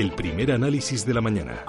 el primer análisis de la mañana.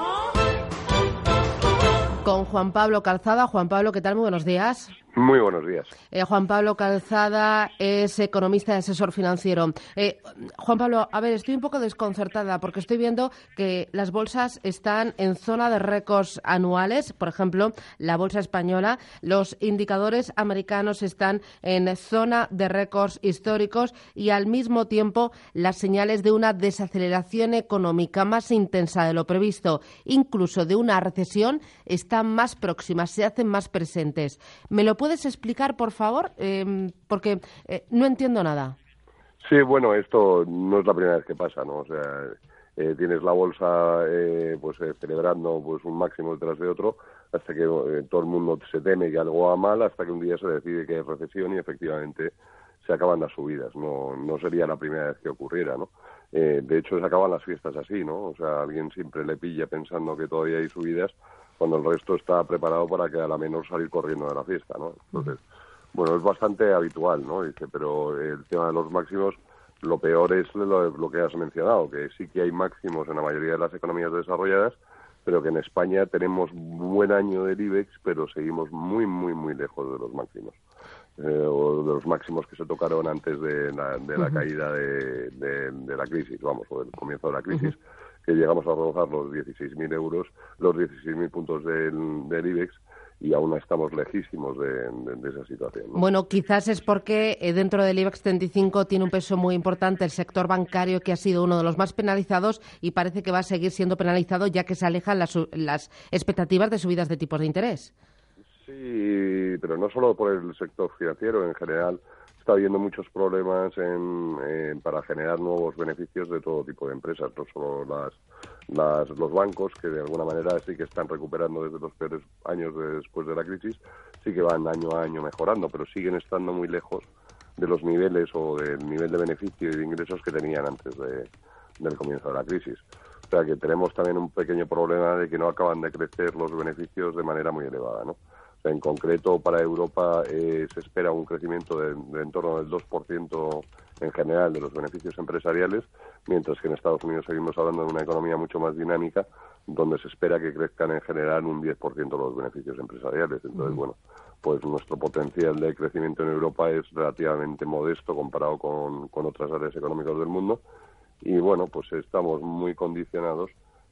Con Juan Pablo Calzada. Juan Pablo, ¿qué tal? Muy buenos días. Muy buenos días. Eh, Juan Pablo Calzada es economista y asesor financiero. Eh, Juan Pablo, a ver, estoy un poco desconcertada porque estoy viendo que las bolsas están en zona de récords anuales. Por ejemplo, la bolsa española, los indicadores americanos están en zona de récords históricos y al mismo tiempo las señales de una desaceleración económica más intensa de lo previsto, incluso de una recesión, están más próximas, se hacen más presentes. ¿Me lo puedes explicar, por favor? Eh, porque eh, no entiendo nada. Sí, bueno, esto no es la primera vez que pasa, ¿no? O sea, eh, tienes la bolsa eh, pues eh, celebrando pues un máximo detrás de otro hasta que eh, todo el mundo se teme que algo va mal hasta que un día se decide que hay recesión y efectivamente se acaban las subidas. No, no sería la primera vez que ocurriera, ¿no? Eh, de hecho, se acaban las fiestas así, ¿no? O sea, alguien siempre le pilla pensando que todavía hay subidas cuando el resto está preparado para que a la menor salir corriendo de la fiesta, ¿no? Entonces, bueno, es bastante habitual, ¿no? Dice, pero el tema de los máximos, lo peor es lo, lo que has mencionado, que sí que hay máximos en la mayoría de las economías desarrolladas, pero que en España tenemos buen año del IBEX, pero seguimos muy, muy, muy lejos de los máximos. Eh, o de los máximos que se tocaron antes de la, de la caída de, de- de la crisis, vamos, o del comienzo de la crisis, que llegamos a rozar los 16.000 euros, los 16.000 puntos del, IBEX, y aún estamos lejísimos de, esa situación. ¿no? Bueno, quizás es porque eh, dentro del IBEX 35 tiene un peso muy importante el sector bancario, que ha sido uno de los más penalizados y parece que va a seguir siendo penalizado ya que se alejan las, las expectativas de subidas de tipos de interés. Sí, pero no solo por el sector financiero, en general está habiendo muchos problemas en, en- para generar nuevos beneficios de todo tipo de empresas, no solo las, las- los bancos, que de alguna manera sí que están recuperando desde los peores años de- después de la crisis, sí que van año a año mejorando, pero siguen estando muy lejos de los niveles o del nivel de beneficio y de ingresos que tenían antes de- del comienzo de la crisis. O sea que tenemos también un pequeño problema de que no acaban de crecer los beneficios de manera muy elevada, ¿no? En concreto, para Europa eh, se espera un crecimiento de, de en torno del 2% en general de los beneficios empresariales, mientras que en Estados Unidos seguimos hablando de una economía mucho más dinámica, donde se espera que crezcan en general un 10% los beneficios empresariales. Entonces, bueno, pues nuestro potencial de crecimiento en Europa es relativamente modesto comparado con, con otras áreas económicas del mundo. Y bueno, pues estamos muy condicionados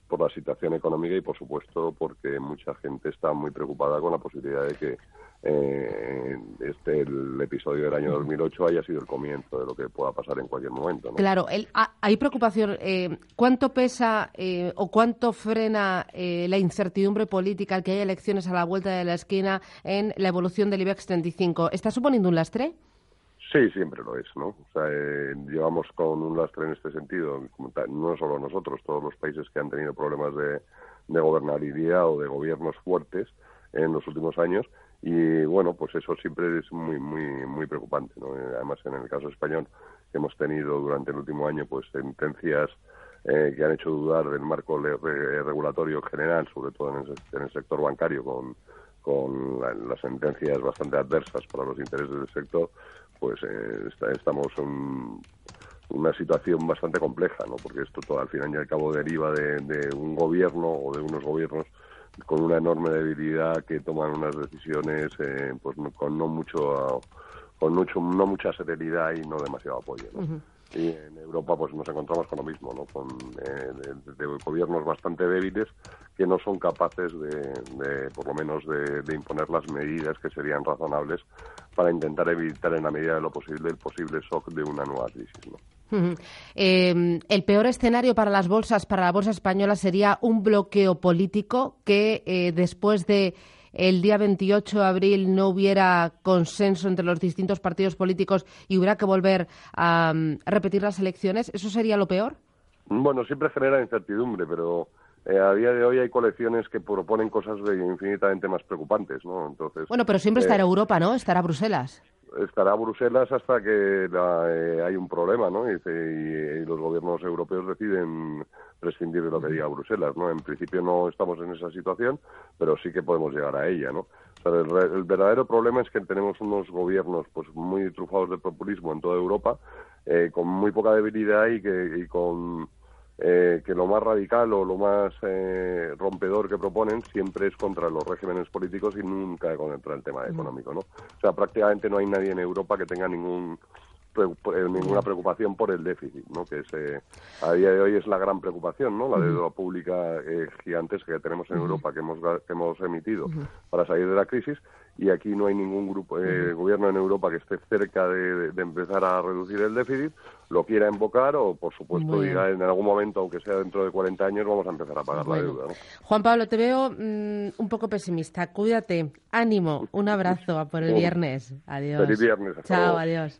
por la situación económica y, por supuesto, porque mucha gente está muy preocupada con la posibilidad de que eh, este el episodio del año 2008 haya sido el comienzo de lo que pueda pasar en cualquier momento. Claro, el- ha- hay preocupación. eh, ¿Cuánto pesa eh, o cuánto frena eh, la incertidumbre política que haya elecciones a la vuelta de la esquina en la evolución del IBEX 35? ¿Está suponiendo un lastre? Sí, siempre lo es, ¿no? O sea, eh, llevamos con un lastre en este sentido, no solo nosotros, todos los países que han tenido problemas de, de gobernabilidad o de gobiernos fuertes en los últimos años y bueno, pues eso siempre es muy muy muy preocupante, ¿no? Eh, Además, en el caso español hemos tenido durante el último año pues sentencias eh, que han hecho dudar del marco regulatorio general, sobre todo en el, en el sector bancario, con, con la- las sentencias bastante adversas para los intereses del sector, pues eh, estamos en una situación bastante compleja, ¿no? Porque esto todo al final y al cabo deriva de, de un gobierno o de unos gobiernos con una enorme debilidad que toman unas decisiones eh, pues con no mucho con mucho no mucha serenidad y no demasiado apoyo ¿no? y en Europa pues nos encontramos con lo mismo no con eh, de, de gobiernos bastante débiles que no son capaces de, de, por lo menos de, de imponer las medidas que serían razonables para intentar evitar en la medida de lo posible el posible shock de una nueva crisis. Eh, el peor escenario para las bolsas, para la bolsa española, sería un bloqueo político que eh, después de el día 28 de abril no hubiera consenso entre los distintos partidos políticos y hubiera que volver a, mm, repetir las elecciones. ¿Eso sería lo peor? Bueno, siempre genera incertidumbre, pero eh, a día de hoy hay colecciones que proponen cosas de infinitamente más preocupantes, ¿no? Entonces, Bueno, pero siempre eh, estará Europa, ¿no? Estará Bruselas. estará Bruselas hasta que la, eh, hay un problema, ¿no? Y, y- y los gobiernos europeos deciden prescindir de lo que diga Bruselas, ¿no? En principio no estamos en esa situación, pero sí que podemos llegar a ella, ¿no? O sea, el, el verdadero problema es que tenemos unos gobiernos pues muy trufados de populismo en toda Europa, eh, con muy poca debilidad y que y con eh, que lo más radical o lo más eh, rompedor que proponen siempre es contra los regímenes políticos y nunca contra el tema económico, ¿no? O sea, prácticamente no hay nadie en Europa que tenga ningún ninguna preocupación por el déficit, ¿no? que es, a día de hoy es la gran preocupación, ¿no? la deuda pública eh, gigantesca que tenemos en Europa, que hemos, que hemos emitido para salir de la crisis, y aquí no hay ningún grupo eh, gobierno en Europa que esté cerca de, empezar a reducir el déficit, lo quiera invocar o, por supuesto, diga en algún momento, aunque sea dentro de 40 años, vamos a empezar a pagar la deuda. Juan Pablo, te veo mm, un poco pesimista. Cuídate, ánimo, un abrazo por el viernes. Adiós. Feliz viernes. Chao, adiós.